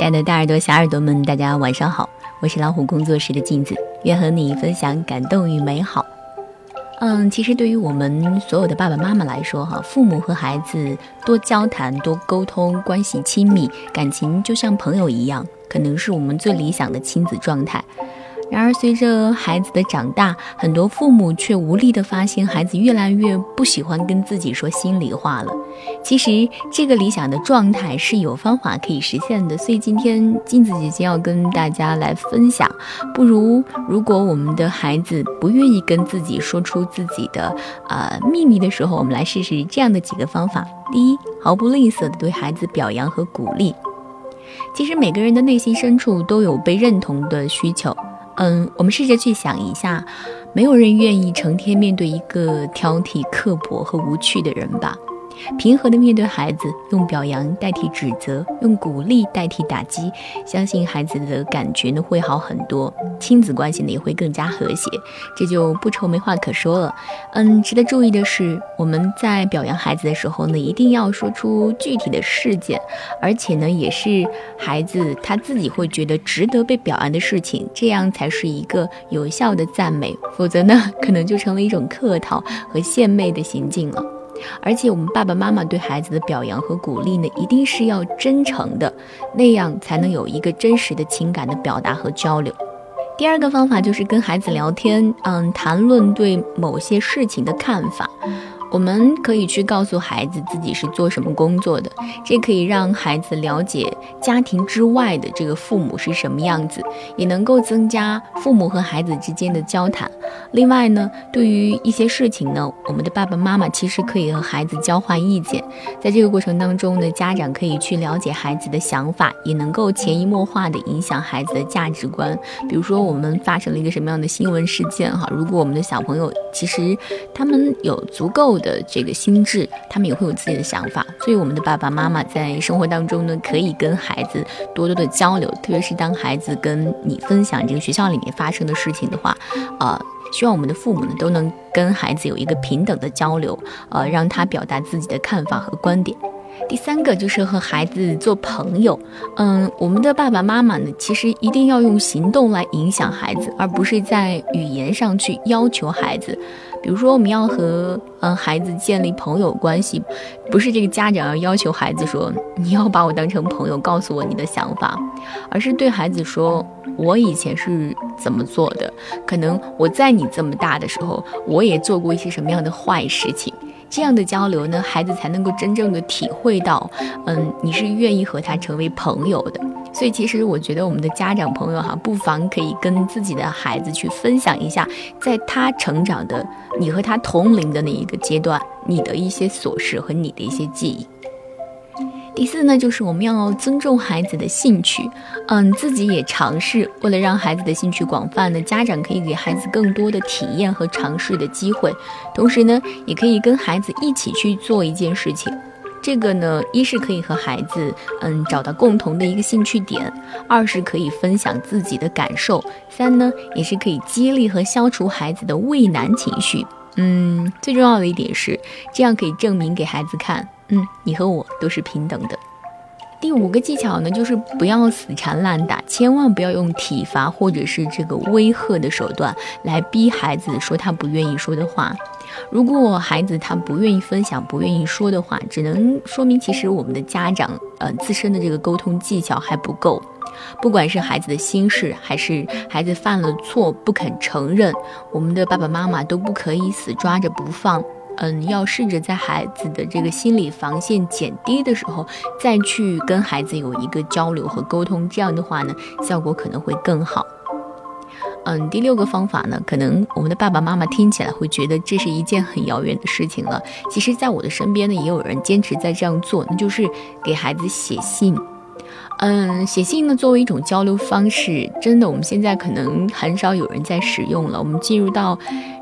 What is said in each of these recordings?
亲爱的大耳朵、小耳朵们，大家晚上好，我是老虎工作室的镜子，愿和你分享感动与美好。嗯，其实对于我们所有的爸爸妈妈来说，哈，父母和孩子多交谈、多沟通，关系亲密，感情就像朋友一样，可能是我们最理想的亲子状态。然而，随着孩子的长大，很多父母却无力地发现，孩子越来越不喜欢跟自己说心里话了。其实，这个理想的状态是有方法可以实现的。所以，今天镜子姐姐要跟大家来分享：不如，如果我们的孩子不愿意跟自己说出自己的呃秘密的时候，我们来试试这样的几个方法。第一，毫不吝啬地对孩子表扬和鼓励。其实，每个人的内心深处都有被认同的需求。嗯，我们试着去想一下，没有人愿意成天面对一个挑剔、刻薄和无趣的人吧。平和的面对孩子，用表扬代替指责，用鼓励代替打击，相信孩子的感觉呢会好很多，亲子关系呢也会更加和谐，这就不愁没话可说了。嗯，值得注意的是，我们在表扬孩子的时候呢，一定要说出具体的事件，而且呢也是孩子他自己会觉得值得被表扬的事情，这样才是一个有效的赞美，否则呢可能就成为一种客套和献媚的行径了。而且，我们爸爸妈妈对孩子的表扬和鼓励呢，一定是要真诚的，那样才能有一个真实的情感的表达和交流。第二个方法就是跟孩子聊天，嗯，谈论对某些事情的看法。我们可以去告诉孩子自己是做什么工作的，这可以让孩子了解家庭之外的这个父母是什么样子，也能够增加父母和孩子之间的交谈。另外呢，对于一些事情呢，我们的爸爸妈妈其实可以和孩子交换意见，在这个过程当中呢，家长可以去了解孩子的想法，也能够潜移默化的影响孩子的价值观。比如说，我们发生了一个什么样的新闻事件哈，如果我们的小朋友其实他们有足够的这个心智，他们也会有自己的想法，所以我们的爸爸妈妈在生活当中呢，可以跟孩子多多的交流，特别是当孩子跟你分享这个学校里面发生的事情的话，呃，希望我们的父母呢都能跟孩子有一个平等的交流，呃，让他表达自己的看法和观点。第三个就是和孩子做朋友，嗯，我们的爸爸妈妈呢，其实一定要用行动来影响孩子，而不是在语言上去要求孩子。比如说，我们要和嗯孩子建立朋友关系，不是这个家长要要求孩子说你要把我当成朋友，告诉我你的想法，而是对孩子说，我以前是怎么做的，可能我在你这么大的时候，我也做过一些什么样的坏事情。这样的交流呢，孩子才能够真正的体会到，嗯，你是愿意和他成为朋友的。所以，其实我觉得我们的家长朋友哈，不妨可以跟自己的孩子去分享一下，在他成长的你和他同龄的那一个阶段，你的一些琐事和你的一些记忆。第四呢，就是我们要尊重孩子的兴趣，嗯，自己也尝试。为了让孩子的兴趣广泛呢，家长可以给孩子更多的体验和尝试的机会，同时呢，也可以跟孩子一起去做一件事情。这个呢，一是可以和孩子嗯找到共同的一个兴趣点，二是可以分享自己的感受，三呢，也是可以激励和消除孩子的畏难情绪。嗯，最重要的一点是，这样可以证明给孩子看。嗯，你和我都是平等的。第五个技巧呢，就是不要死缠烂打，千万不要用体罚或者是这个威吓的手段来逼孩子说他不愿意说的话。如果孩子他不愿意分享、不愿意说的话，只能说明其实我们的家长呃自身的这个沟通技巧还不够。不管是孩子的心事，还是孩子犯了错不肯承认，我们的爸爸妈妈都不可以死抓着不放。嗯，要试着在孩子的这个心理防线减低的时候，再去跟孩子有一个交流和沟通，这样的话呢，效果可能会更好。嗯，第六个方法呢，可能我们的爸爸妈妈听起来会觉得这是一件很遥远的事情了。其实，在我的身边呢，也有人坚持在这样做，那就是给孩子写信。嗯，写信呢，作为一种交流方式，真的，我们现在可能很少有人在使用了。我们进入到，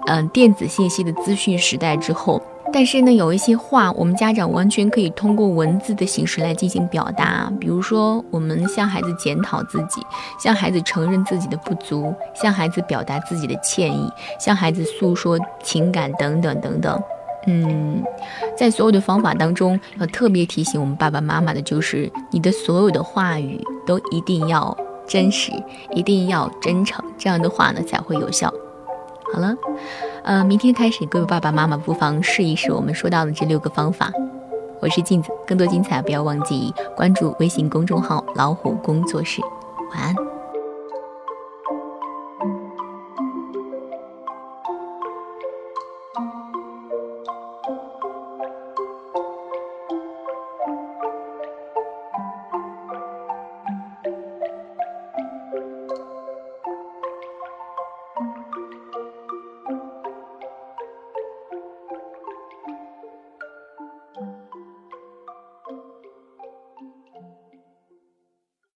嗯，电子信息的资讯时代之后，但是呢，有一些话，我们家长完全可以通过文字的形式来进行表达。比如说，我们向孩子检讨自己，向孩子承认自己的不足，向孩子表达自己的歉意，向孩子诉说情感等等等等。嗯，在所有的方法当中，要特别提醒我们爸爸妈妈的就是，你的所有的话语都一定要真实，一定要真诚，这样的话呢才会有效。好了，呃，明天开始，各位爸爸妈妈不妨试一试我们说到的这六个方法。我是镜子，更多精彩不要忘记关注微信公众号“老虎工作室”。晚安。